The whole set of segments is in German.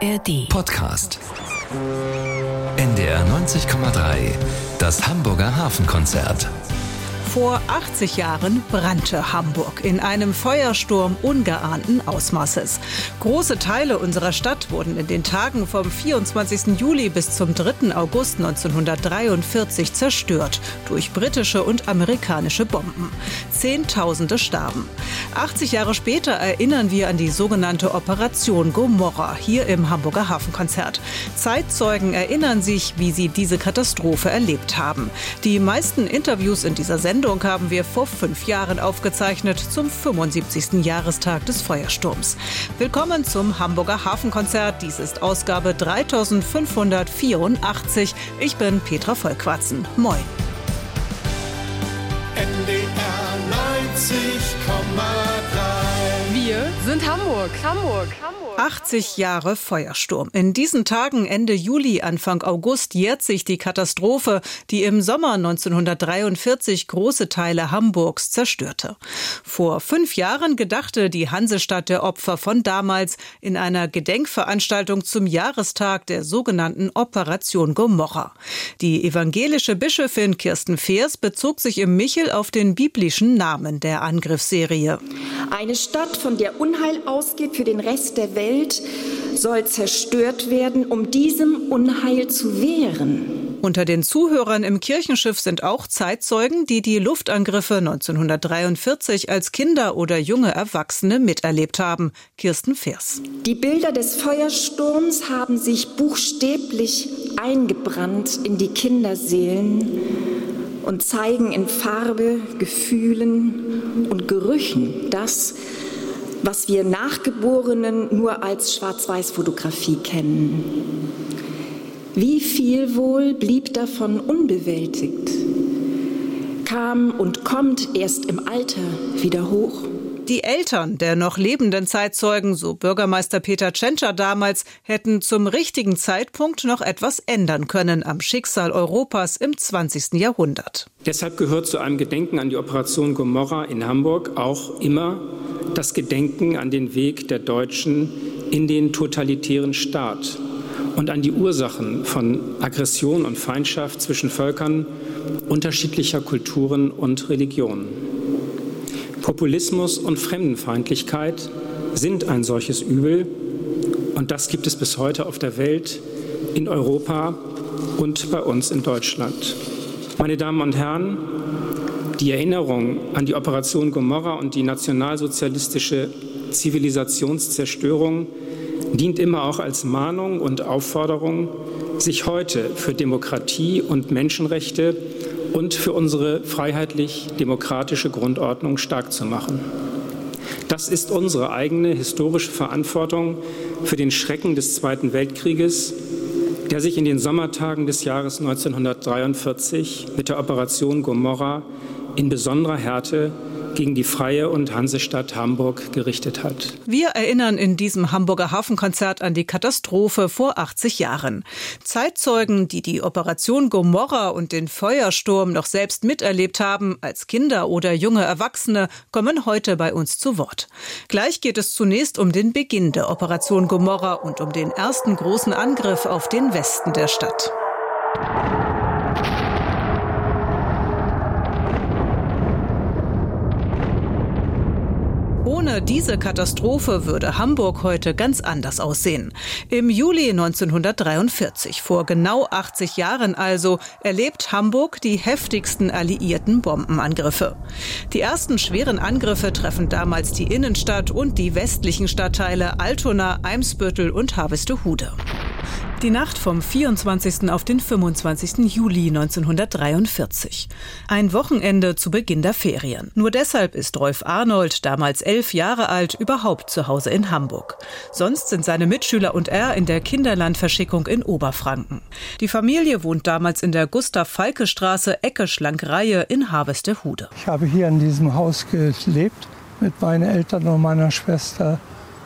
ARD. Podcast. NDR 90,3. Das Hamburger Hafenkonzert. Vor 80 Jahren brannte Hamburg in einem Feuersturm ungeahnten Ausmaßes. Große Teile unserer Stadt wurden in den Tagen vom 24. Juli bis zum 3. August 1943 zerstört durch britische und amerikanische Bomben. Zehntausende starben. 80 Jahre später erinnern wir an die sogenannte Operation Gomorra hier im Hamburger Hafenkonzert. Zeitzeugen erinnern sich, wie sie diese Katastrophe erlebt haben. Die meisten Interviews in dieser Sendung Sendung haben wir vor fünf Jahren aufgezeichnet zum 75. Jahrestag des Feuersturms. Willkommen zum Hamburger Hafenkonzert. Dies ist Ausgabe 3584. Ich bin Petra Vollquatzen. Moin. NDR 90,3 Wir sind Hamburg. Hamburg. Hamburg. 80 Jahre Feuersturm. In diesen Tagen Ende Juli, Anfang August jährt sich die Katastrophe, die im Sommer 1943 große Teile Hamburgs zerstörte. Vor fünf Jahren gedachte die Hansestadt der Opfer von damals in einer Gedenkveranstaltung zum Jahrestag der sogenannten Operation Gomorra. Die evangelische Bischöfin Kirsten Feers bezog sich im Michel auf den biblischen Namen der Angriffsserie. Eine Stadt, von der Unheil ausgeht für den Rest der Welt, Welt soll zerstört werden, um diesem Unheil zu wehren. Unter den Zuhörern im Kirchenschiff sind auch Zeitzeugen, die die Luftangriffe 1943 als Kinder oder junge Erwachsene miterlebt haben. Kirsten Fers. Die Bilder des Feuersturms haben sich buchstäblich eingebrannt in die Kinderseelen und zeigen in Farbe, Gefühlen und Gerüchen das, was wir Nachgeborenen nur als Schwarz-Weiß-Fotografie kennen. Wie viel wohl blieb davon unbewältigt, kam und kommt erst im Alter wieder hoch? Die Eltern der noch lebenden Zeitzeugen, so Bürgermeister Peter Tschentscher damals, hätten zum richtigen Zeitpunkt noch etwas ändern können am Schicksal Europas im 20. Jahrhundert. Deshalb gehört zu einem Gedenken an die Operation Gomorra in Hamburg auch immer das Gedenken an den Weg der Deutschen in den totalitären Staat und an die Ursachen von Aggression und Feindschaft zwischen Völkern unterschiedlicher Kulturen und Religionen. Populismus und Fremdenfeindlichkeit sind ein solches Übel und das gibt es bis heute auf der Welt, in Europa und bei uns in Deutschland. Meine Damen und Herren, die Erinnerung an die Operation Gomorra und die nationalsozialistische Zivilisationszerstörung dient immer auch als Mahnung und Aufforderung, sich heute für Demokratie und Menschenrechte und für unsere freiheitlich-demokratische Grundordnung stark zu machen. Das ist unsere eigene historische Verantwortung für den Schrecken des Zweiten Weltkrieges, der sich in den Sommertagen des Jahres 1943 mit der Operation Gomorra in besonderer Härte gegen die Freie und Hansestadt Hamburg gerichtet hat. Wir erinnern in diesem Hamburger Hafenkonzert an die Katastrophe vor 80 Jahren. Zeitzeugen, die die Operation Gomorra und den Feuersturm noch selbst miterlebt haben, als Kinder oder junge Erwachsene, kommen heute bei uns zu Wort. Gleich geht es zunächst um den Beginn der Operation Gomorra und um den ersten großen Angriff auf den Westen der Stadt. Ohne diese Katastrophe würde Hamburg heute ganz anders aussehen. Im Juli 1943, vor genau 80 Jahren also, erlebt Hamburg die heftigsten alliierten Bombenangriffe. Die ersten schweren Angriffe treffen damals die Innenstadt und die westlichen Stadtteile Altona, Eimsbüttel und Harvestehude. Die Nacht vom 24. auf den 25. Juli 1943. Ein Wochenende zu Beginn der Ferien. Nur deshalb ist Rolf Arnold, damals elf Jahre alt, überhaupt zu Hause in Hamburg. Sonst sind seine Mitschüler und er in der Kinderlandverschickung in Oberfranken. Die Familie wohnt damals in der Gustav-Falke-Straße, Ecke Schlankreihe in Harvestehude. Ich habe hier in diesem Haus gelebt mit meinen Eltern und meiner Schwester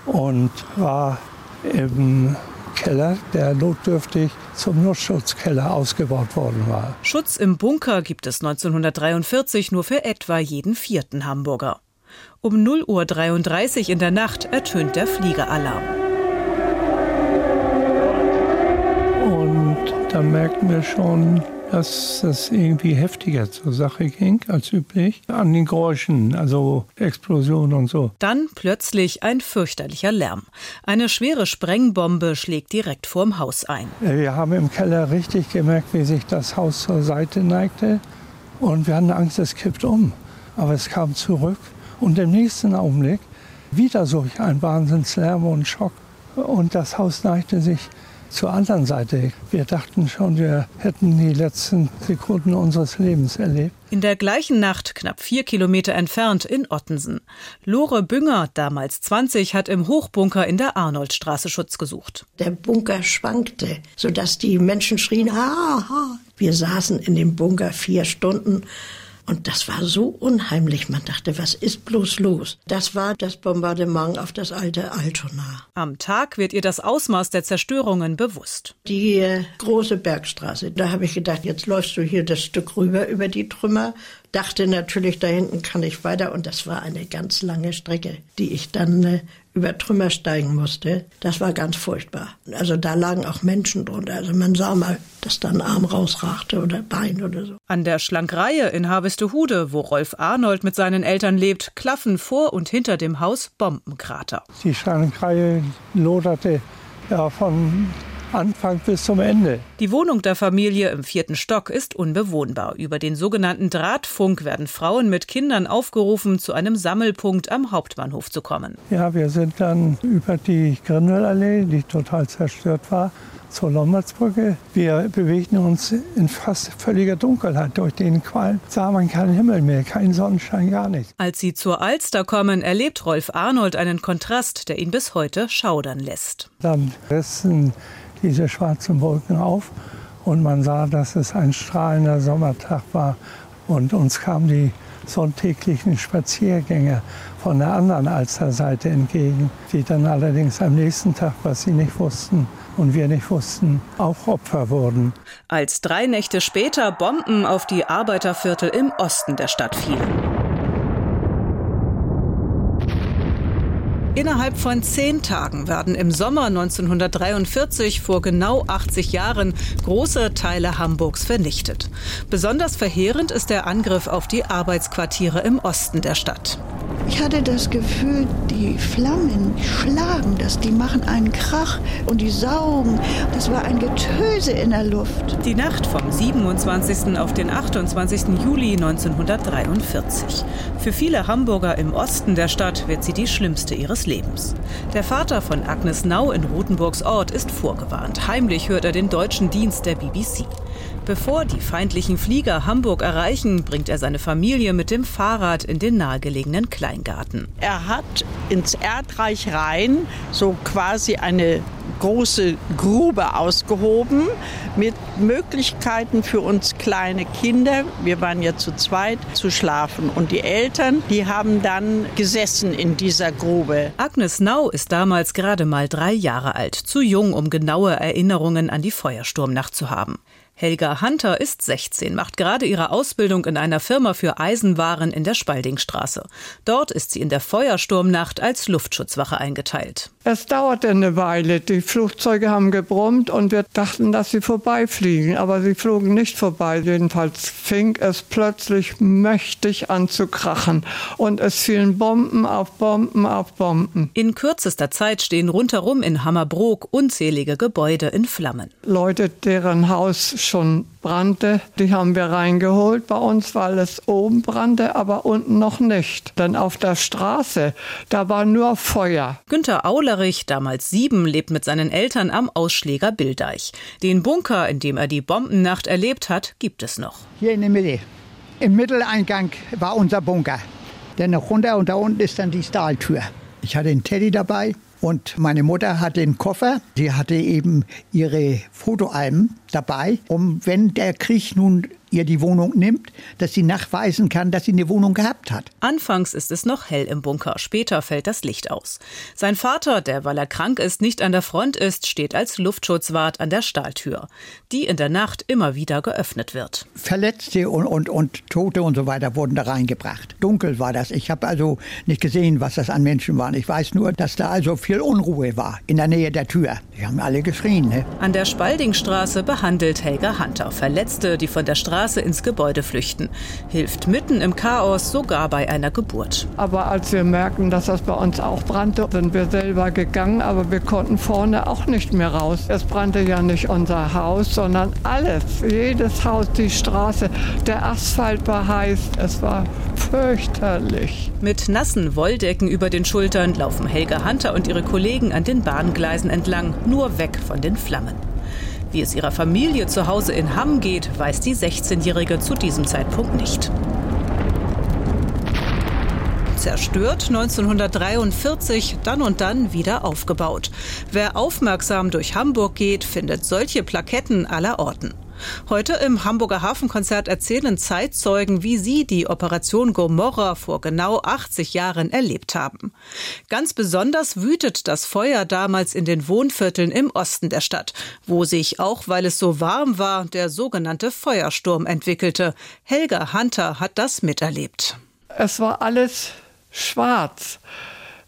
und war im Keller, der notdürftig zum Nutzschutzkeller ausgebaut worden war. Schutz im Bunker gibt es 1943 nur für etwa jeden vierten Hamburger. Um 0.33 Uhr in der Nacht ertönt der Fliegeralarm. da merkten wir schon, dass es irgendwie heftiger zur Sache ging als üblich. An den Geräuschen, also Explosionen und so. Dann plötzlich ein fürchterlicher Lärm. Eine schwere Sprengbombe schlägt direkt vorm Haus ein. Wir haben im Keller richtig gemerkt, wie sich das Haus zur Seite neigte. Und wir hatten Angst, es kippt um. Aber es kam zurück. Und im nächsten Augenblick wieder solch ein Wahnsinnslärm und Schock. Und das Haus neigte sich zur anderen Seite. Wir dachten schon, wir hätten die letzten Sekunden unseres Lebens erlebt. In der gleichen Nacht, knapp vier Kilometer entfernt, in Ottensen. Lore Bünger, damals 20, hat im Hochbunker in der Arnoldstraße Schutz gesucht. Der Bunker schwankte, sodass die Menschen schrien, ha, ha. Wir saßen in dem Bunker vier Stunden und das war so unheimlich. Man dachte, was ist bloß los? Das war das Bombardement auf das alte Altona. Am Tag wird ihr das Ausmaß der Zerstörungen bewusst. Die äh, große Bergstraße. Da habe ich gedacht, jetzt läufst du hier das Stück rüber über die Trümmer. Dachte natürlich, da hinten kann ich weiter. Und das war eine ganz lange Strecke, die ich dann äh, über Trümmer steigen musste, das war ganz furchtbar. Also da lagen auch Menschen drunter. Also man sah mal, dass da ein Arm rausrachte oder Bein oder so. An der Schlankreihe in Harvestehude, wo Rolf Arnold mit seinen Eltern lebt, klaffen vor und hinter dem Haus Bombenkrater. Die Schlankreihe loderte ja von Anfang bis zum Ende. Die Wohnung der Familie im vierten Stock ist unbewohnbar. Über den sogenannten Drahtfunk werden Frauen mit Kindern aufgerufen, zu einem Sammelpunkt am Hauptbahnhof zu kommen. Ja, wir sind dann über die Grindelallee, die total zerstört war, zur Lombardsbrücke. Wir bewegten uns in fast völliger Dunkelheit. Durch den Qualm sah man keinen Himmel mehr, keinen Sonnenschein, gar nichts. Als sie zur Alster kommen, erlebt Rolf Arnold einen Kontrast, der ihn bis heute schaudern lässt. Dann rissen diese schwarzen Wolken auf und man sah, dass es ein strahlender Sommertag war. Und uns kamen die sonntäglichen Spaziergänger von der anderen Alsterseite entgegen, die dann allerdings am nächsten Tag, was sie nicht wussten und wir nicht wussten, auch Opfer wurden. Als drei Nächte später Bomben auf die Arbeiterviertel im Osten der Stadt fielen. Innerhalb von zehn Tagen werden im Sommer 1943 vor genau 80 Jahren große Teile Hamburgs vernichtet. Besonders verheerend ist der Angriff auf die Arbeitsquartiere im Osten der Stadt. Ich hatte das Gefühl, die Flammen schlagen das, die machen einen Krach und die saugen. Das war ein Getöse in der Luft. Die Nacht vom 27. auf den 28. Juli 1943. Für viele Hamburger im Osten der Stadt wird sie die schlimmste ihres Lebens. Der Vater von Agnes Nau in Rothenburgs Ort ist vorgewarnt. Heimlich hört er den deutschen Dienst der BBC. Bevor die feindlichen Flieger Hamburg erreichen, bringt er seine Familie mit dem Fahrrad in den nahegelegenen Kleingarten. Er hat ins Erdreich rein so quasi eine große Grube ausgehoben mit Möglichkeiten für uns kleine Kinder, wir waren ja zu zweit, zu schlafen. Und die Eltern, die haben dann gesessen in dieser Grube. Agnes Nau ist damals gerade mal drei Jahre alt, zu jung, um genaue Erinnerungen an die Feuersturmnacht zu haben. Helga Hunter ist 16, macht gerade ihre Ausbildung in einer Firma für Eisenwaren in der Spaldingstraße. Dort ist sie in der Feuersturmnacht als Luftschutzwache eingeteilt. Es dauerte eine Weile. Die Flugzeuge haben gebrummt und wir dachten, dass sie vorbeifliegen. Aber sie flogen nicht vorbei. Jedenfalls fing es plötzlich mächtig an zu krachen. Und es fielen Bomben auf Bomben auf Bomben. In kürzester Zeit stehen rundherum in Hammerbrook unzählige Gebäude in Flammen. Leute, deren Haus schon brannte, die haben wir reingeholt bei uns, weil es oben brannte, aber unten noch nicht. Denn auf der Straße, da war nur Feuer. Günter Aulerich, damals sieben, lebt mit seinen Eltern am Ausschläger Bildeich. Den Bunker, in dem er die Bombennacht erlebt hat, gibt es noch. Hier in der Mitte. Im Mitteleingang war unser Bunker. Der noch runter und da unten ist dann die Stahltür. Ich hatte einen Teddy dabei, und meine Mutter hatte den Koffer. Sie hatte eben ihre Fotoalben dabei, um wenn der Krieg nun ihr die Wohnung nimmt, dass sie nachweisen kann, dass sie eine Wohnung gehabt hat. Anfangs ist es noch hell im Bunker, später fällt das Licht aus. Sein Vater, der weil er krank ist, nicht an der Front ist, steht als Luftschutzwart an der Stahltür, die in der Nacht immer wieder geöffnet wird. Verletzte und, und, und Tote und so weiter wurden da reingebracht. Dunkel war das. Ich habe also nicht gesehen, was das an Menschen waren. Ich weiß nur, dass da also viel Unruhe war in der Nähe der Tür. Die haben alle geschrien. Ne? An der Spaldingstraße behandelt Helga Hunter Verletzte, die von der Straße ins Gebäude flüchten. Hilft mitten im Chaos sogar bei einer Geburt. Aber als wir merken, dass das bei uns auch brannte, sind wir selber gegangen, aber wir konnten vorne auch nicht mehr raus. Es brannte ja nicht unser Haus, sondern alles. Jedes Haus, die Straße, der Asphalt war heiß. Es war fürchterlich. Mit nassen Wolldecken über den Schultern laufen Helga Hunter und ihre Kollegen an den Bahngleisen entlang, nur weg von den Flammen. Wie es ihrer Familie zu Hause in Hamm geht, weiß die 16-Jährige zu diesem Zeitpunkt nicht. Zerstört 1943, dann und dann wieder aufgebaut. Wer aufmerksam durch Hamburg geht, findet solche Plaketten aller Orten. Heute im Hamburger Hafenkonzert erzählen Zeitzeugen, wie sie die Operation Gomorra vor genau 80 Jahren erlebt haben. Ganz besonders wütet das Feuer damals in den Wohnvierteln im Osten der Stadt, wo sich, auch weil es so warm war, der sogenannte Feuersturm entwickelte. Helga Hunter hat das miterlebt. Es war alles schwarz.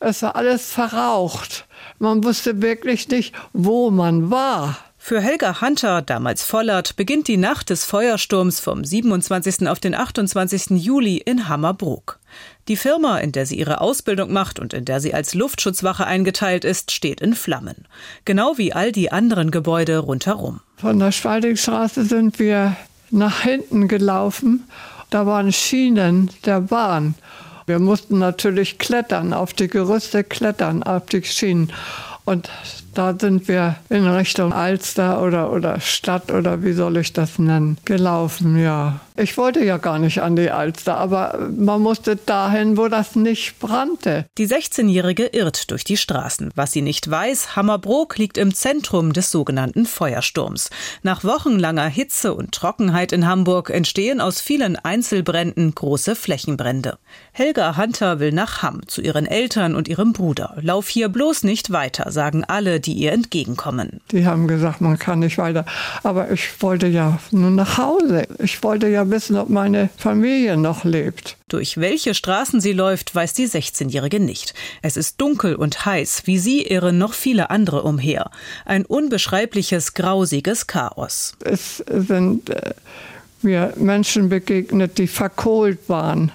Es war alles verraucht. Man wusste wirklich nicht, wo man war. Für Helga Hunter, damals Vollert, beginnt die Nacht des Feuersturms vom 27. auf den 28. Juli in Hammerbrook. Die Firma, in der sie ihre Ausbildung macht und in der sie als Luftschutzwache eingeteilt ist, steht in Flammen. Genau wie all die anderen Gebäude rundherum. Von der Schwaldingstraße sind wir nach hinten gelaufen. Da waren Schienen der Bahn. Wir mussten natürlich klettern, auf die Gerüste klettern, auf die Schienen. Und da sind wir in Richtung Alster oder, oder Stadt oder wie soll ich das nennen, gelaufen, ja. Ich wollte ja gar nicht an die Alster, aber man musste dahin, wo das nicht brannte. Die 16-Jährige irrt durch die Straßen. Was sie nicht weiß, Hammerbrook liegt im Zentrum des sogenannten Feuersturms. Nach wochenlanger Hitze und Trockenheit in Hamburg entstehen aus vielen Einzelbränden große Flächenbrände. Helga Hunter will nach Hamm zu ihren Eltern und ihrem Bruder. Lauf hier bloß nicht weiter, sagen alle, die ihr entgegenkommen. Die haben gesagt, man kann nicht weiter. Aber ich wollte ja nur nach Hause. Ich wollte ja wissen, ob meine Familie noch lebt. Durch welche Straßen sie läuft, weiß die 16-Jährige nicht. Es ist dunkel und heiß, wie sie irren noch viele andere umher. Ein unbeschreibliches, grausiges Chaos. Es sind äh, mir Menschen begegnet, die verkohlt waren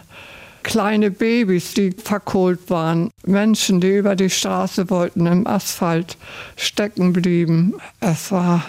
kleine Babys, die verkohlt waren, Menschen, die über die Straße wollten, im Asphalt stecken blieben. Es war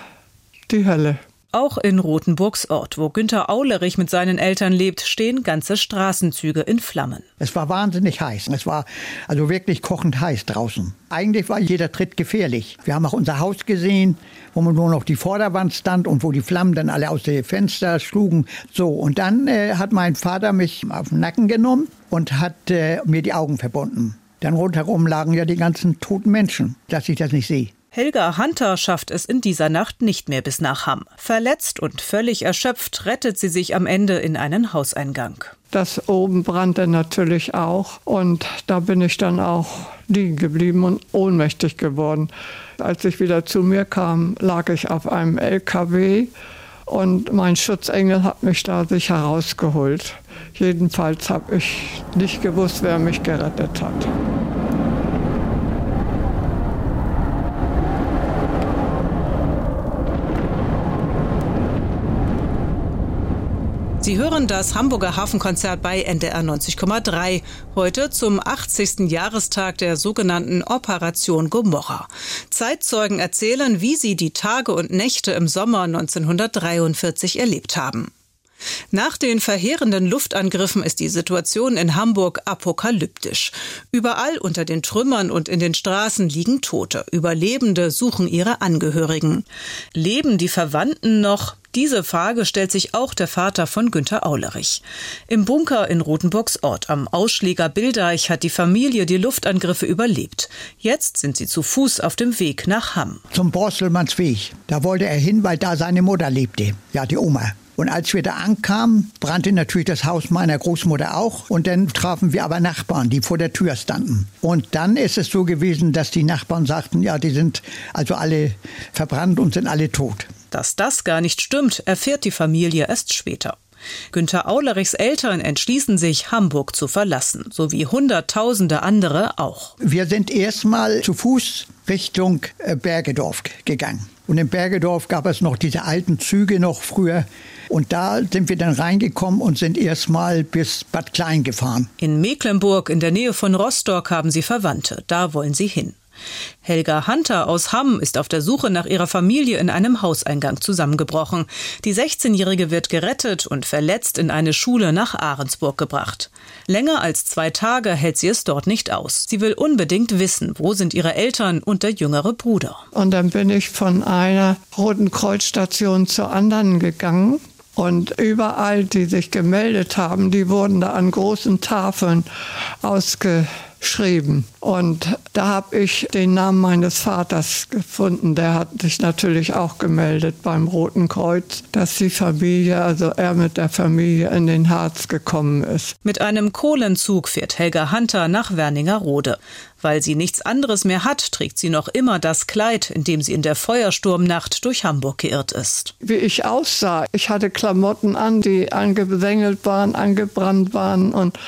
die Hölle. Auch in Rothenburgs Ort, wo Günter Aulerich mit seinen Eltern lebt, stehen ganze Straßenzüge in Flammen. Es war wahnsinnig heiß. Es war also wirklich kochend heiß draußen. Eigentlich war jeder Tritt gefährlich. Wir haben auch unser Haus gesehen, wo man nur noch die Vorderwand stand und wo die Flammen dann alle aus den Fenstern schlugen. So, und dann äh, hat mein Vater mich auf den Nacken genommen und hat äh, mir die Augen verbunden. Dann rundherum lagen ja die ganzen toten Menschen, dass ich das nicht sehe. Helga Hunter schafft es in dieser Nacht nicht mehr bis nach Hamm. Verletzt und völlig erschöpft rettet sie sich am Ende in einen Hauseingang. Das oben brannte natürlich auch und da bin ich dann auch liegen geblieben und ohnmächtig geworden. Als ich wieder zu mir kam, lag ich auf einem LKW und mein Schutzengel hat mich da sicher rausgeholt. Jedenfalls habe ich nicht gewusst, wer mich gerettet hat. Sie hören das Hamburger Hafenkonzert bei NDR 90,3. Heute zum 80. Jahrestag der sogenannten Operation Gomorra. Zeitzeugen erzählen, wie sie die Tage und Nächte im Sommer 1943 erlebt haben. Nach den verheerenden Luftangriffen ist die Situation in Hamburg apokalyptisch. Überall unter den Trümmern und in den Straßen liegen Tote. Überlebende suchen ihre Angehörigen. Leben die Verwandten noch? Diese Frage stellt sich auch der Vater von Günter Aulerich. Im Bunker in Rothenburgs Ort am Ausschläger Bildeich hat die Familie die Luftangriffe überlebt. Jetzt sind sie zu Fuß auf dem Weg nach Hamm. Zum Borstelmannsweg. Da wollte er hin, weil da seine Mutter lebte. Ja, die Oma. Und als wir da ankamen, brannte natürlich das Haus meiner Großmutter auch. Und dann trafen wir aber Nachbarn, die vor der Tür standen. Und dann ist es so gewesen, dass die Nachbarn sagten, ja, die sind also alle verbrannt und sind alle tot. Dass das gar nicht stimmt, erfährt die Familie erst später. Günter Aulerichs Eltern entschließen sich, Hamburg zu verlassen, so wie Hunderttausende andere auch. Wir sind erstmal zu Fuß Richtung äh, Bergedorf gegangen. Und in Bergedorf gab es noch diese alten Züge noch früher. Und da sind wir dann reingekommen und sind erstmal bis Bad Klein gefahren. In Mecklenburg in der Nähe von Rostock haben sie Verwandte. Da wollen sie hin. Helga Hunter aus Hamm ist auf der Suche nach ihrer Familie in einem Hauseingang zusammengebrochen. Die 16-Jährige wird gerettet und verletzt in eine Schule nach Ahrensburg gebracht. Länger als zwei Tage hält sie es dort nicht aus. Sie will unbedingt wissen, wo sind ihre Eltern und der jüngere Bruder. Und dann bin ich von einer Roten Kreuzstation zur anderen gegangen. Und überall, die sich gemeldet haben, die wurden da an großen Tafeln ausge geschrieben. Und da habe ich den Namen meines Vaters gefunden. Der hat sich natürlich auch gemeldet beim Roten Kreuz, dass die Familie, also er mit der Familie in den Harz gekommen ist. Mit einem Kohlenzug fährt Helga Hunter nach Werningerode. Weil sie nichts anderes mehr hat, trägt sie noch immer das Kleid, in dem sie in der Feuersturmnacht durch Hamburg geirrt ist. Wie ich aussah, ich hatte Klamotten an, die angesengelt waren, angebrannt waren und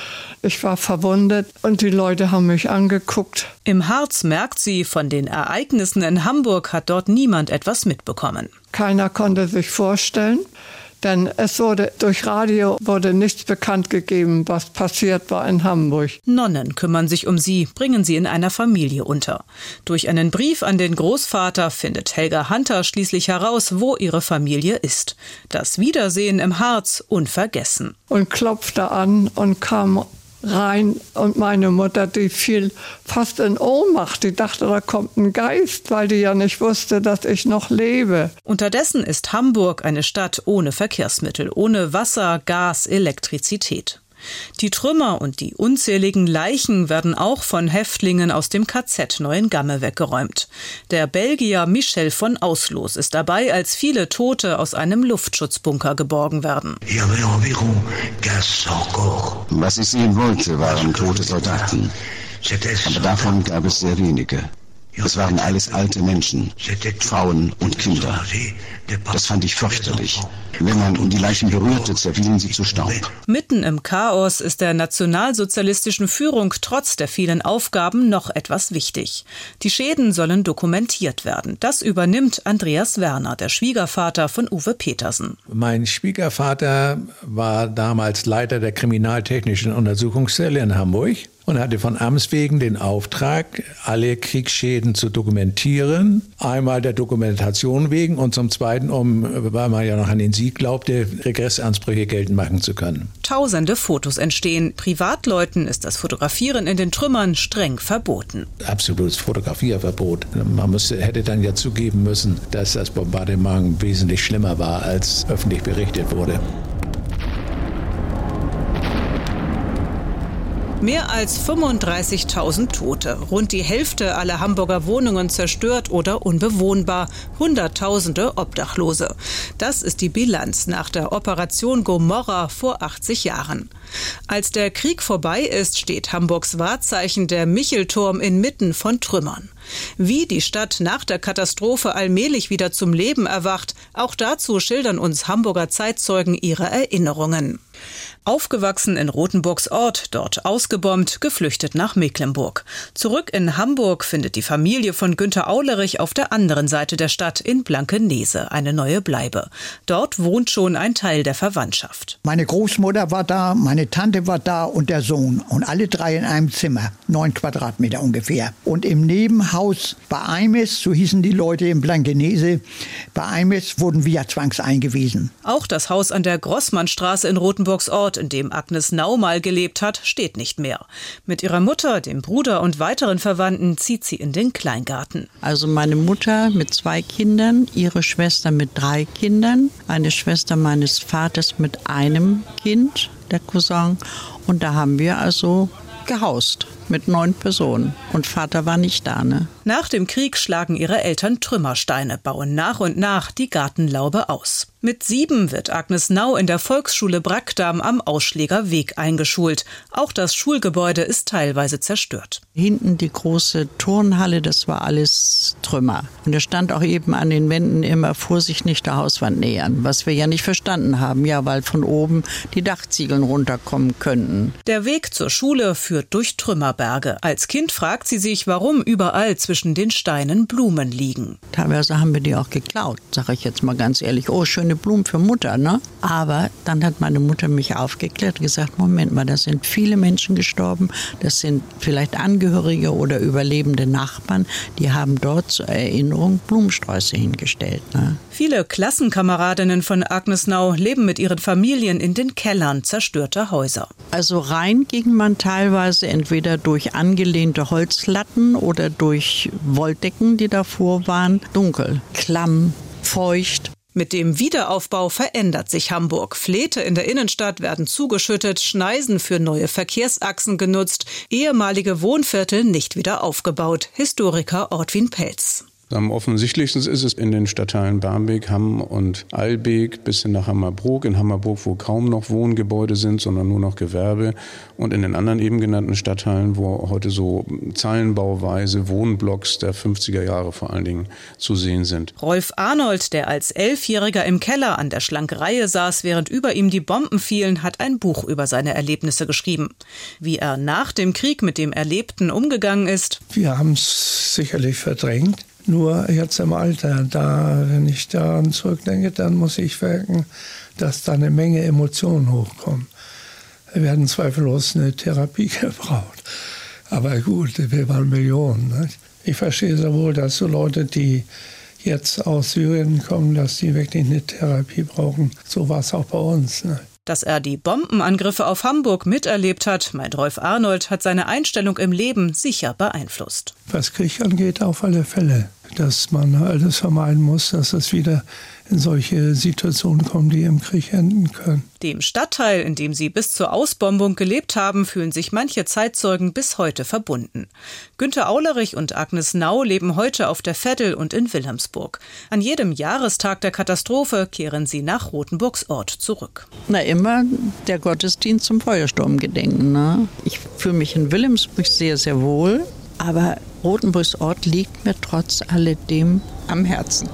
ich war verwundet und die Leute haben mich angeguckt. Im Harz merkt sie, von den Ereignissen in Hamburg hat dort niemand etwas mitbekommen. Keiner konnte sich vorstellen, denn es wurde durch Radio wurde nichts bekannt gegeben, was passiert war in Hamburg. Nonnen kümmern sich um sie, bringen sie in einer Familie unter. Durch einen Brief an den Großvater findet Helga Hunter schließlich heraus, wo ihre Familie ist. Das Wiedersehen im Harz unvergessen. Und klopfte an und kam rein und meine Mutter, die fiel fast in Ohnmacht. Die dachte, da kommt ein Geist, weil die ja nicht wusste, dass ich noch lebe. Unterdessen ist Hamburg eine Stadt ohne Verkehrsmittel, ohne Wasser, Gas, Elektrizität. Die Trümmer und die unzähligen Leichen werden auch von Häftlingen aus dem KZ Neuengamme weggeräumt. Der Belgier Michel von Auslos ist dabei, als viele Tote aus einem Luftschutzbunker geborgen werden. Was ich sehen wollte, waren tote Soldaten. Aber davon gab es sehr wenige. Es waren alles alte Menschen, Frauen und Kinder. Das fand ich fürchterlich. Wenn man die Leichen berührte, zerfielen sie zu Staub. Mitten im Chaos ist der nationalsozialistischen Führung trotz der vielen Aufgaben noch etwas wichtig. Die Schäden sollen dokumentiert werden. Das übernimmt Andreas Werner, der Schwiegervater von Uwe Petersen. Mein Schwiegervater war damals Leiter der Kriminaltechnischen Untersuchungsstelle in Hamburg und hatte von Amts wegen den Auftrag, alle Kriegsschäden zu dokumentieren. Einmal der Dokumentation wegen und zum Zweiten, um, weil man ja noch an den Sieg glaubte, Regressansprüche geltend machen zu können. Tausende Fotos entstehen. Privatleuten ist das Fotografieren in den Trümmern streng verboten. Absolutes Fotografierverbot. Man müsste, hätte dann ja zugeben müssen, dass das Bombardement wesentlich schlimmer war, als öffentlich berichtet wurde. Mehr als 35.000 Tote, rund die Hälfte aller Hamburger Wohnungen zerstört oder unbewohnbar, Hunderttausende Obdachlose. Das ist die Bilanz nach der Operation Gomorra vor 80 Jahren. Als der Krieg vorbei ist, steht Hamburgs Wahrzeichen der Michelturm inmitten von Trümmern. Wie die Stadt nach der Katastrophe allmählich wieder zum Leben erwacht, auch dazu schildern uns Hamburger Zeitzeugen ihre Erinnerungen. Aufgewachsen in Rothenburgs Ort, dort ausgebombt, geflüchtet nach Mecklenburg. Zurück in Hamburg findet die Familie von Günter Aulerich auf der anderen Seite der Stadt in Blankenese eine neue Bleibe. Dort wohnt schon ein Teil der Verwandtschaft. Meine Großmutter war da, meine Tante war da und der Sohn. Und alle drei in einem Zimmer, neun Quadratmeter ungefähr. Und im Nebenhaus bei Eimes, so hießen die Leute in Blankenese, bei Eimes wurden wir zwangseingewiesen. Auch das Haus an der Grossmannstraße in Rothenburgs Ort Ort, in dem Agnes Nau mal gelebt hat, steht nicht mehr. Mit ihrer Mutter, dem Bruder und weiteren Verwandten zieht sie in den Kleingarten. Also meine Mutter mit zwei Kindern, ihre Schwester mit drei Kindern, eine Schwester meines Vaters mit einem Kind, der Cousin. Und da haben wir also gehaust mit neun Personen. Und Vater war nicht da, ne? Nach dem Krieg schlagen ihre Eltern Trümmersteine, bauen nach und nach die Gartenlaube aus. Mit sieben wird Agnes Nau in der Volksschule Brackdam am Ausschläger Weg eingeschult. Auch das Schulgebäude ist teilweise zerstört. Hinten die große Turnhalle, das war alles Trümmer. Und da stand auch eben an den Wänden immer Vorsicht nicht der Hauswand nähern, was wir ja nicht verstanden haben, ja, weil von oben die Dachziegeln runterkommen könnten. Der Weg zur Schule führt durch Trümmerberge. Als Kind fragt sie sich, warum überall zwischen den Steinen Blumen liegen. Teilweise haben wir die auch geklaut, sage ich jetzt mal ganz ehrlich. Oh, schöne schöne Blumen für Mutter, ne? Aber dann hat meine Mutter mich aufgeklärt und gesagt, Moment mal, da sind viele Menschen gestorben, das sind vielleicht Angehörige oder überlebende Nachbarn, die haben dort zur Erinnerung Blumensträuße hingestellt. Ne? Viele Klassenkameradinnen von Agnes Nau leben mit ihren Familien in den Kellern zerstörter Häuser. Also rein ging man teilweise entweder durch angelehnte Holzlatten oder durch Wolldecken, die davor waren, dunkel, klamm, feucht. Mit dem Wiederaufbau verändert sich Hamburg. Fläte in der Innenstadt werden zugeschüttet, Schneisen für neue Verkehrsachsen genutzt, ehemalige Wohnviertel nicht wieder aufgebaut. Historiker Ortwin Pelz. Am offensichtlichsten ist es in den Stadtteilen Barmbek, Hamm und Albeek bis hin nach Hammerbrook. In Hammerbrook, wo kaum noch Wohngebäude sind, sondern nur noch Gewerbe. Und in den anderen eben genannten Stadtteilen, wo heute so Zeilenbauweise Wohnblocks der 50er Jahre vor allen Dingen zu sehen sind. Rolf Arnold, der als Elfjähriger im Keller an der Schlankereihe saß, während über ihm die Bomben fielen, hat ein Buch über seine Erlebnisse geschrieben. Wie er nach dem Krieg mit dem Erlebten umgegangen ist. Wir haben es sicherlich verdrängt. Nur jetzt im Alter, da, wenn ich daran zurückdenke, dann muss ich merken, dass da eine Menge Emotionen hochkommen. Wir werden zweifellos eine Therapie gebraucht. Aber gut, wir waren Millionen. Nicht? Ich verstehe sehr wohl, dass so Leute, die jetzt aus Syrien kommen, dass die wirklich eine Therapie brauchen. So war es auch bei uns. Nicht? Dass er die Bombenangriffe auf Hamburg miterlebt hat, meint Rolf Arnold, hat seine Einstellung im Leben sicher beeinflusst. Was Krieg angeht, auf alle Fälle. Dass man alles vermeiden muss, dass es wieder in solche Situationen kommen, die im Krieg enden können. Dem Stadtteil, in dem sie bis zur Ausbombung gelebt haben, fühlen sich manche Zeitzeugen bis heute verbunden. Günter Aulerich und Agnes Nau leben heute auf der Veddel und in Wilhelmsburg. An jedem Jahrestag der Katastrophe kehren sie nach Rothenburgs Ort zurück. Na, immer der Gottesdienst zum Feuersturmgedenken. Ne? Ich fühle mich in Wilhelmsburg sehr, sehr wohl, aber Rothenburgs Ort liegt mir trotz alledem am Herzen.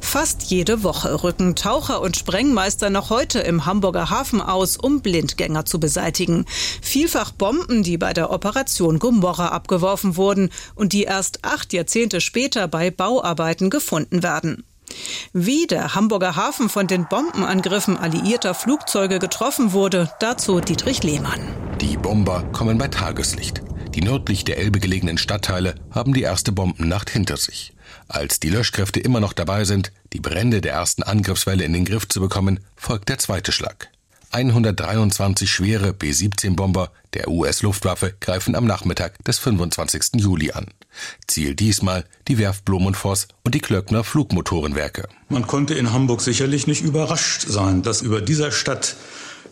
Fast jede Woche rücken Taucher und Sprengmeister noch heute im Hamburger Hafen aus, um Blindgänger zu beseitigen. Vielfach Bomben, die bei der Operation Gomorra abgeworfen wurden und die erst acht Jahrzehnte später bei Bauarbeiten gefunden werden. Wie der Hamburger Hafen von den Bombenangriffen alliierter Flugzeuge getroffen wurde, dazu Dietrich Lehmann. Die Bomber kommen bei Tageslicht. Die nördlich der Elbe gelegenen Stadtteile haben die erste Bombennacht hinter sich. Als die Löschkräfte immer noch dabei sind, die Brände der ersten Angriffswelle in den Griff zu bekommen, folgt der zweite Schlag. 123 schwere B-17-Bomber der US-Luftwaffe greifen am Nachmittag des 25. Juli an. Ziel diesmal die Werft Blom und Voss und die Klöckner Flugmotorenwerke. Man konnte in Hamburg sicherlich nicht überrascht sein, dass über dieser Stadt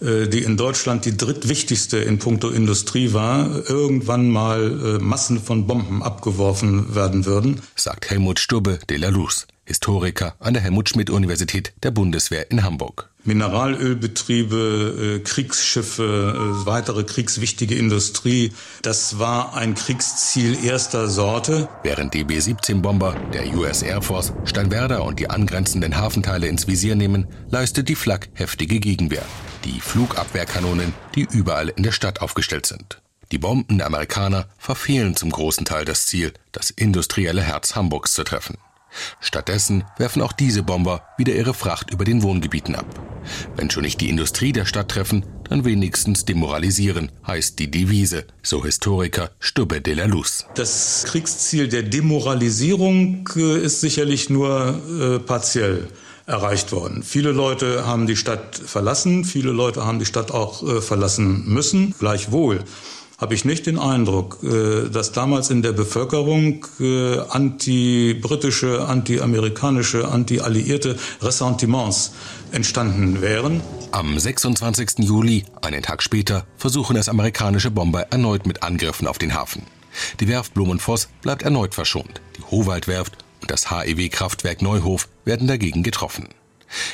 äh, die in Deutschland die drittwichtigste in puncto Industrie war, irgendwann mal äh, Massen von Bomben abgeworfen werden würden, sagt Helmut Stubbe de la Luz, Historiker an der Helmut Schmidt Universität der Bundeswehr in Hamburg. Mineralölbetriebe, äh, Kriegsschiffe, weitere kriegswichtige Industrie, das war ein Kriegsziel erster Sorte. Während die B-17-Bomber der US Air Force Steinwerder und die angrenzenden Hafenteile ins Visier nehmen, leistet die Flak heftige Gegenwehr die Flugabwehrkanonen, die überall in der Stadt aufgestellt sind. Die Bomben der Amerikaner verfehlen zum großen Teil das Ziel, das industrielle Herz Hamburgs zu treffen. Stattdessen werfen auch diese Bomber wieder ihre Fracht über den Wohngebieten ab. Wenn schon nicht die Industrie der Stadt treffen, dann wenigstens demoralisieren, heißt die Devise, so Historiker Stubbe de la Luz. Das Kriegsziel der Demoralisierung äh, ist sicherlich nur äh, partiell erreicht worden. Viele Leute haben die Stadt verlassen, viele Leute haben die Stadt auch äh, verlassen müssen. Gleichwohl habe ich nicht den Eindruck, äh, dass damals in der Bevölkerung äh, anti-britische, anti-amerikanische, anti-alliierte Ressentiments entstanden wären. Am 26. Juli, einen Tag später, versuchen es amerikanische Bomber erneut mit Angriffen auf den Hafen. Die Werft Blumenvoss bleibt erneut verschont. Die Howaldwerft und das HEW-Kraftwerk Neuhof werden dagegen getroffen.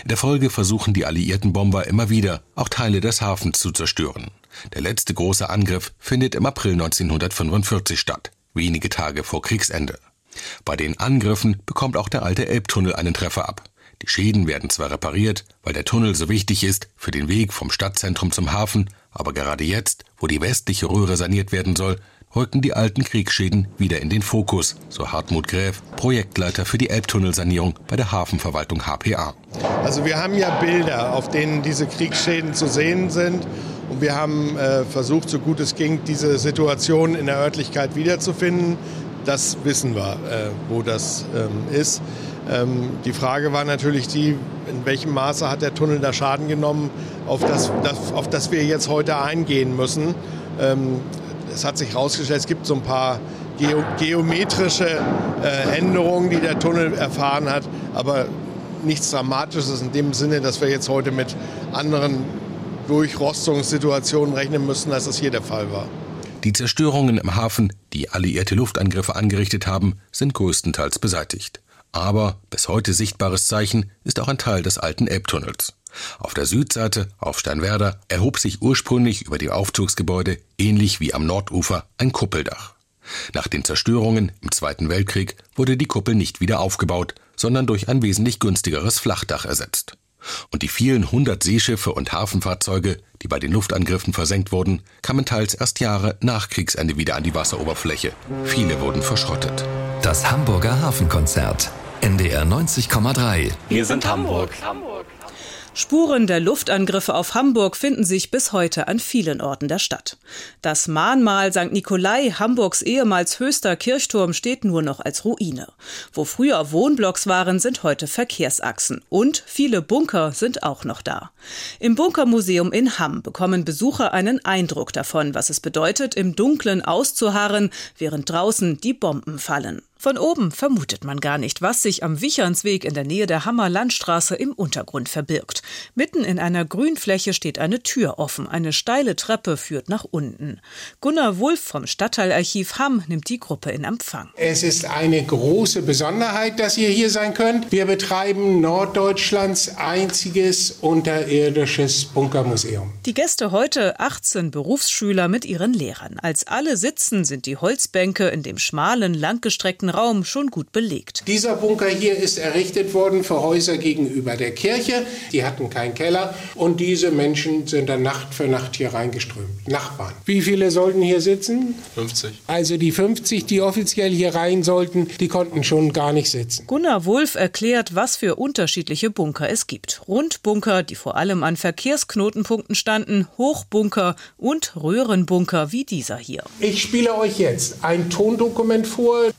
In der Folge versuchen die alliierten Bomber immer wieder, auch Teile des Hafens zu zerstören. Der letzte große Angriff findet im April 1945 statt, wenige Tage vor Kriegsende. Bei den Angriffen bekommt auch der alte Elbtunnel einen Treffer ab. Die Schäden werden zwar repariert, weil der Tunnel so wichtig ist für den Weg vom Stadtzentrum zum Hafen, aber gerade jetzt, wo die westliche Röhre saniert werden soll, rücken die alten Kriegsschäden wieder in den Fokus, so Hartmut Gräf, Projektleiter für die Elbtunnelsanierung bei der Hafenverwaltung HPA. Also wir haben ja Bilder, auf denen diese Kriegsschäden zu sehen sind. Und wir haben äh, versucht, so gut es ging, diese Situation in der Örtlichkeit wiederzufinden. Das wissen wir, äh, wo das ähm, ist. Ähm, die Frage war natürlich die, in welchem Maße hat der Tunnel da Schaden genommen, auf das, das auf das wir jetzt heute eingehen müssen. Ähm, es hat sich herausgestellt, es gibt so ein paar geo geometrische äh, Änderungen, die der Tunnel erfahren hat, aber nichts Dramatisches in dem Sinne, dass wir jetzt heute mit anderen Durchrostungssituationen rechnen müssen, als das hier der Fall war. Die Zerstörungen im Hafen, die alliierte Luftangriffe angerichtet haben, sind größtenteils beseitigt. Aber bis heute sichtbares Zeichen ist auch ein Teil des alten Elbtunnels. Auf der Südseite, auf Steinwerder, erhob sich ursprünglich über die Aufzugsgebäude, ähnlich wie am Nordufer, ein Kuppeldach. Nach den Zerstörungen im Zweiten Weltkrieg wurde die Kuppel nicht wieder aufgebaut, sondern durch ein wesentlich günstigeres Flachdach ersetzt. Und die vielen hundert Seeschiffe und Hafenfahrzeuge, die bei den Luftangriffen versenkt wurden, kamen teils erst Jahre nach Kriegsende wieder an die Wasseroberfläche. Viele wurden verschrottet. Das Hamburger Hafenkonzert. NDR 90,3. Wir sind Hamburg. Hamburg. Spuren der Luftangriffe auf Hamburg finden sich bis heute an vielen Orten der Stadt. Das Mahnmal St. Nikolai, Hamburgs ehemals höchster Kirchturm, steht nur noch als Ruine. Wo früher Wohnblocks waren, sind heute Verkehrsachsen. Und viele Bunker sind auch noch da. Im Bunkermuseum in Hamm bekommen Besucher einen Eindruck davon, was es bedeutet, im Dunkeln auszuharren, während draußen die Bomben fallen. Von oben vermutet man gar nicht, was sich am Wichernsweg in der Nähe der Hammer Landstraße im Untergrund verbirgt. Mitten in einer Grünfläche steht eine Tür offen. Eine steile Treppe führt nach unten. Gunnar Wulff vom Stadtteilarchiv Hamm nimmt die Gruppe in Empfang. Es ist eine große Besonderheit, dass ihr hier sein könnt. Wir betreiben Norddeutschlands einziges unterirdisches Bunkermuseum. Die Gäste heute 18 Berufsschüler mit ihren Lehrern. Als alle sitzen, sind die Holzbänke in dem schmalen, langgestreckten Raum schon gut belegt. Dieser Bunker hier ist errichtet worden für Häuser gegenüber der Kirche. Die hatten keinen Keller und diese Menschen sind dann Nacht für Nacht hier reingeströmt. Nachbarn. Wie viele sollten hier sitzen? 50. Also die 50, die offiziell hier rein sollten, die konnten schon gar nicht sitzen. Gunnar Wulff erklärt, was für unterschiedliche Bunker es gibt. Rundbunker, die vor allem an Verkehrsknotenpunkten standen, Hochbunker und Röhrenbunker wie dieser hier. Ich spiele euch jetzt ein Tondokument vor.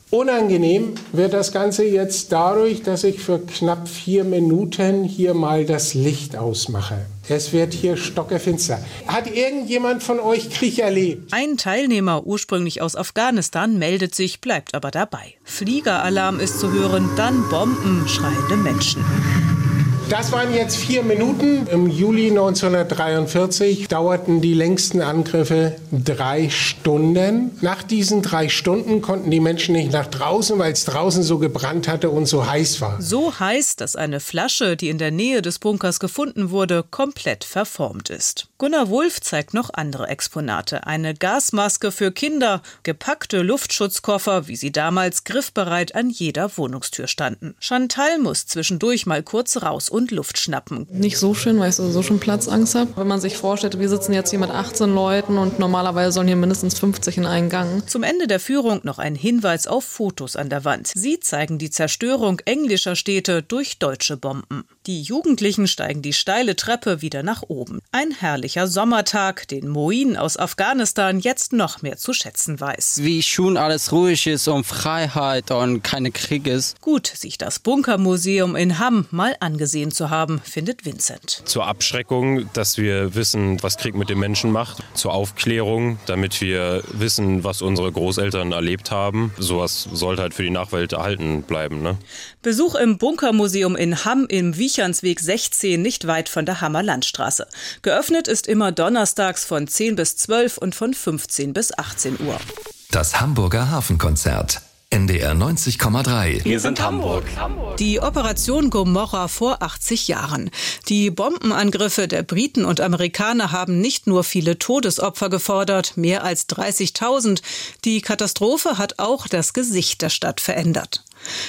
Unangenehm wird das Ganze jetzt dadurch, dass ich für knapp vier Minuten hier mal das Licht ausmache. Es wird hier stockefinster. Hat irgendjemand von euch Krieg erlebt? Ein Teilnehmer, ursprünglich aus Afghanistan, meldet sich, bleibt aber dabei. Fliegeralarm ist zu hören, dann Bomben, schreiende Menschen. Das waren jetzt vier Minuten. Im Juli 1943 dauerten die längsten Angriffe drei Stunden. Nach diesen drei Stunden konnten die Menschen nicht nach draußen, weil es draußen so gebrannt hatte und so heiß war. So heiß, dass eine Flasche, die in der Nähe des Bunkers gefunden wurde, komplett verformt ist. Gunnar Wulff zeigt noch andere Exponate. Eine Gasmaske für Kinder, gepackte Luftschutzkoffer, wie sie damals griffbereit an jeder Wohnungstür standen. Chantal muss zwischendurch mal kurz raus und Luft schnappen. Nicht so schön, weil ich so schon Platzangst habe. Wenn man sich vorstellt, wir sitzen jetzt hier mit 18 Leuten und normalerweise sollen hier mindestens 50 in einen Gang. Zum Ende der Führung noch ein Hinweis auf Fotos an der Wand. Sie zeigen die Zerstörung englischer Städte durch deutsche Bomben. Die Jugendlichen steigen die steile Treppe wieder nach oben. Ein herrlicher Sommertag, den Moin aus Afghanistan jetzt noch mehr zu schätzen weiß. Wie schön alles ruhig ist und Freiheit und keine Krieg ist. Gut, sich das Bunkermuseum in Hamm mal angesehen zu haben, findet Vincent. Zur Abschreckung, dass wir wissen, was Krieg mit den Menschen macht. Zur Aufklärung, damit wir wissen, was unsere Großeltern erlebt haben. Sowas sollte halt für die Nachwelt erhalten bleiben. Ne? Besuch im Bunkermuseum in Hamm im Wiechernsweg 16, nicht weit von der Hammer Landstraße. Geöffnet ist immer donnerstags von 10 bis 12 und von 15 bis 18 Uhr. Das Hamburger Hafenkonzert. NDR 90,3. Wir sind Hamburg. Die Operation Gomorra vor 80 Jahren. Die Bombenangriffe der Briten und Amerikaner haben nicht nur viele Todesopfer gefordert, mehr als 30.000. Die Katastrophe hat auch das Gesicht der Stadt verändert.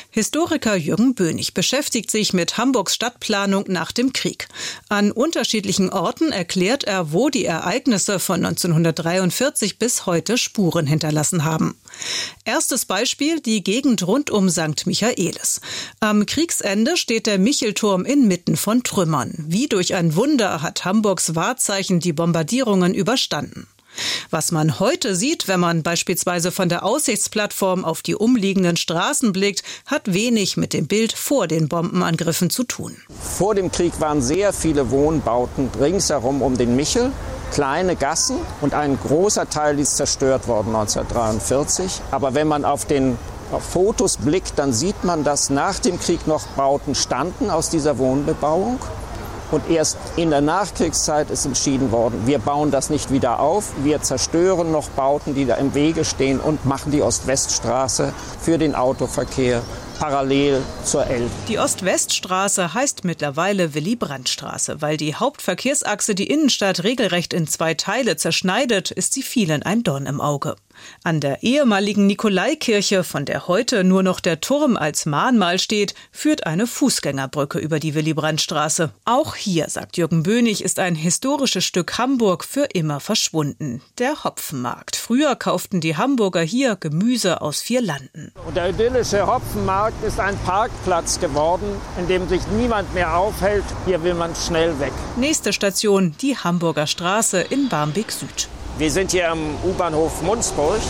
Historiker Jürgen Bönig beschäftigt sich mit Hamburgs Stadtplanung nach dem Krieg. An unterschiedlichen Orten erklärt er, wo die Ereignisse von 1943 bis heute Spuren hinterlassen haben. Erstes Beispiel die Gegend rund um St. Michaelis. Am Kriegsende steht der Michelturm inmitten von Trümmern. Wie durch ein Wunder hat Hamburgs Wahrzeichen die Bombardierungen überstanden. Was man heute sieht, wenn man beispielsweise von der Aussichtsplattform auf die umliegenden Straßen blickt, hat wenig mit dem Bild vor den Bombenangriffen zu tun. Vor dem Krieg waren sehr viele Wohnbauten ringsherum um den Michel, kleine Gassen und ein großer Teil ist zerstört worden 1943. Aber wenn man auf den auf Fotos blickt, dann sieht man, dass nach dem Krieg noch Bauten standen aus dieser Wohnbebauung. Und erst in der Nachkriegszeit ist entschieden worden, wir bauen das nicht wieder auf, wir zerstören noch Bauten, die da im Wege stehen und machen die Ost-West-Straße für den Autoverkehr parallel zur Elbe. Die Ost-West-Straße heißt mittlerweile Willy-Brandt-Straße. Weil die Hauptverkehrsachse die Innenstadt regelrecht in zwei Teile zerschneidet, ist sie vielen ein Dorn im Auge. An der ehemaligen Nikolaikirche, von der heute nur noch der Turm als Mahnmal steht, führt eine Fußgängerbrücke über die Willy-Brandt-Straße. Auch hier, sagt Jürgen Bönig, ist ein historisches Stück Hamburg für immer verschwunden. Der Hopfenmarkt. Früher kauften die Hamburger hier Gemüse aus vier Landen. Und der idyllische Hopfenmarkt ist ein Parkplatz geworden, in dem sich niemand mehr aufhält. Hier will man schnell weg. Nächste Station, die Hamburger Straße in Barmbek Süd. Wir sind hier am U-Bahnhof Munzburg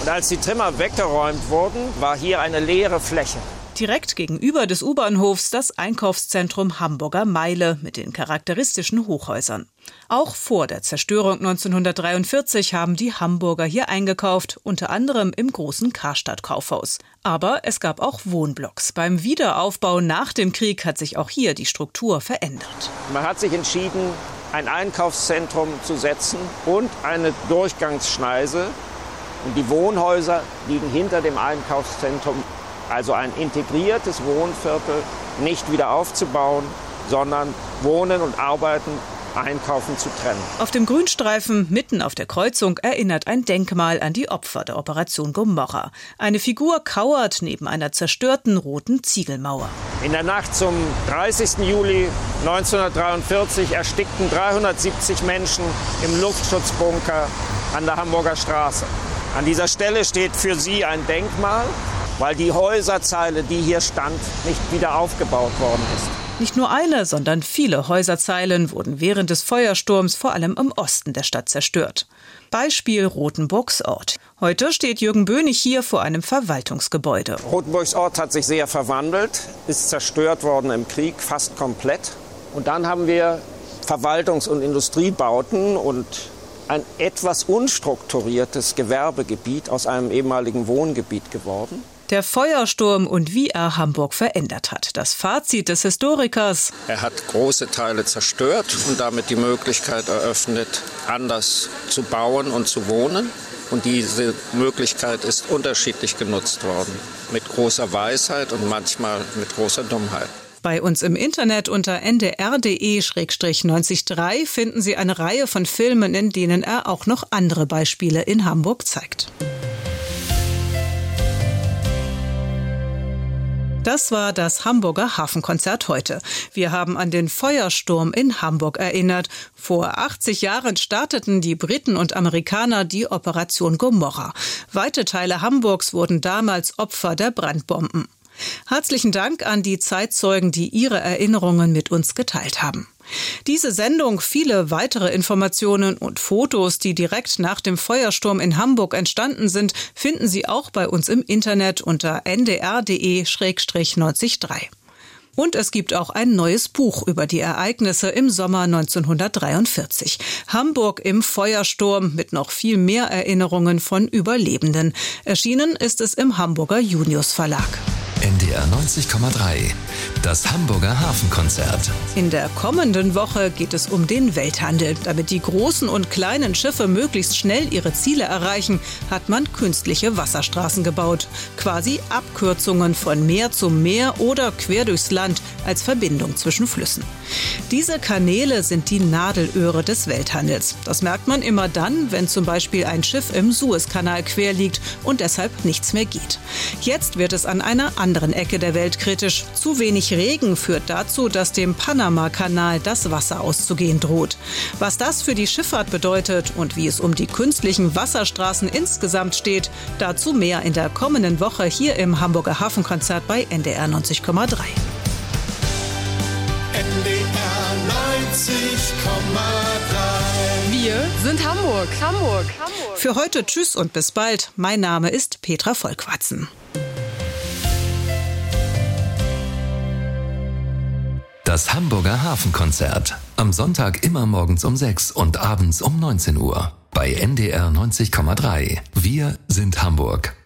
und als die Trümmer weggeräumt wurden, war hier eine leere Fläche. Direkt gegenüber des U-Bahnhofs das Einkaufszentrum Hamburger Meile mit den charakteristischen Hochhäusern. Auch vor der Zerstörung 1943 haben die Hamburger hier eingekauft, unter anderem im großen Karstadt Kaufhaus. Aber es gab auch Wohnblocks. Beim Wiederaufbau nach dem Krieg hat sich auch hier die Struktur verändert. Man hat sich entschieden, ein Einkaufszentrum zu setzen und eine Durchgangsschneise. Und die Wohnhäuser liegen hinter dem Einkaufszentrum. Also ein integriertes Wohnviertel nicht wieder aufzubauen, sondern Wohnen und Arbeiten Einkaufen zu trennen. Auf dem Grünstreifen mitten auf der Kreuzung erinnert ein Denkmal an die Opfer der Operation Gomorra. Eine Figur kauert neben einer zerstörten roten Ziegelmauer. In der Nacht zum 30. Juli 1943 erstickten 370 Menschen im Luftschutzbunker an der Hamburger Straße. An dieser Stelle steht für sie ein Denkmal, weil die Häuserzeile, die hier stand, nicht wieder aufgebaut worden ist. Nicht nur eine, sondern viele Häuserzeilen wurden während des Feuersturms vor allem im Osten der Stadt zerstört. Beispiel Rotenburgs Ort. Heute steht Jürgen Bönig hier vor einem Verwaltungsgebäude. Rotenburgs Ort hat sich sehr verwandelt, ist zerstört worden im Krieg, fast komplett. Und dann haben wir Verwaltungs- und Industriebauten und ein etwas unstrukturiertes Gewerbegebiet aus einem ehemaligen Wohngebiet geworden. Der Feuersturm und wie er Hamburg verändert hat. Das Fazit des Historikers. Er hat große Teile zerstört und damit die Möglichkeit eröffnet, anders zu bauen und zu wohnen. Und diese Möglichkeit ist unterschiedlich genutzt worden. Mit großer Weisheit und manchmal mit großer Dummheit. Bei uns im Internet unter ndr.de-903 finden Sie eine Reihe von Filmen, in denen er auch noch andere Beispiele in Hamburg zeigt. Das war das Hamburger Hafenkonzert heute. Wir haben an den Feuersturm in Hamburg erinnert. Vor 80 Jahren starteten die Briten und Amerikaner die Operation Gomorra. Weite Teile Hamburgs wurden damals Opfer der Brandbomben. Herzlichen Dank an die Zeitzeugen, die ihre Erinnerungen mit uns geteilt haben. Diese Sendung, viele weitere Informationen und Fotos, die direkt nach dem Feuersturm in Hamburg entstanden sind, finden Sie auch bei uns im Internet unter ndr.de-93. Und es gibt auch ein neues Buch über die Ereignisse im Sommer 1943. Hamburg im Feuersturm mit noch viel mehr Erinnerungen von Überlebenden. Erschienen ist es im Hamburger Junius Verlag. NDR 90,3. Das Hamburger Hafenkonzert. In der kommenden Woche geht es um den Welthandel. Damit die großen und kleinen Schiffe möglichst schnell ihre Ziele erreichen, hat man künstliche Wasserstraßen gebaut. Quasi Abkürzungen von Meer zu Meer oder quer durchs Land als Verbindung zwischen Flüssen. Diese Kanäle sind die Nadelöhre des Welthandels. Das merkt man immer dann, wenn zum Beispiel ein Schiff im Suezkanal quer liegt und deshalb nichts mehr geht. Jetzt wird es an einer anderen Ecke der Welt kritisch. Zu wenig Regen führt dazu, dass dem Panama-Kanal das Wasser auszugehen droht. Was das für die Schifffahrt bedeutet und wie es um die künstlichen Wasserstraßen insgesamt steht, dazu mehr in der kommenden Woche hier im Hamburger Hafenkonzert bei NDR 90,3. NDR 90,3. Wir sind Hamburg. Hamburg. Hamburg. Für heute Tschüss und bis bald. Mein Name ist Petra Volkwatzen. Das Hamburger Hafenkonzert. Am Sonntag immer morgens um 6 und abends um 19 Uhr. Bei NDR 90,3. Wir sind Hamburg.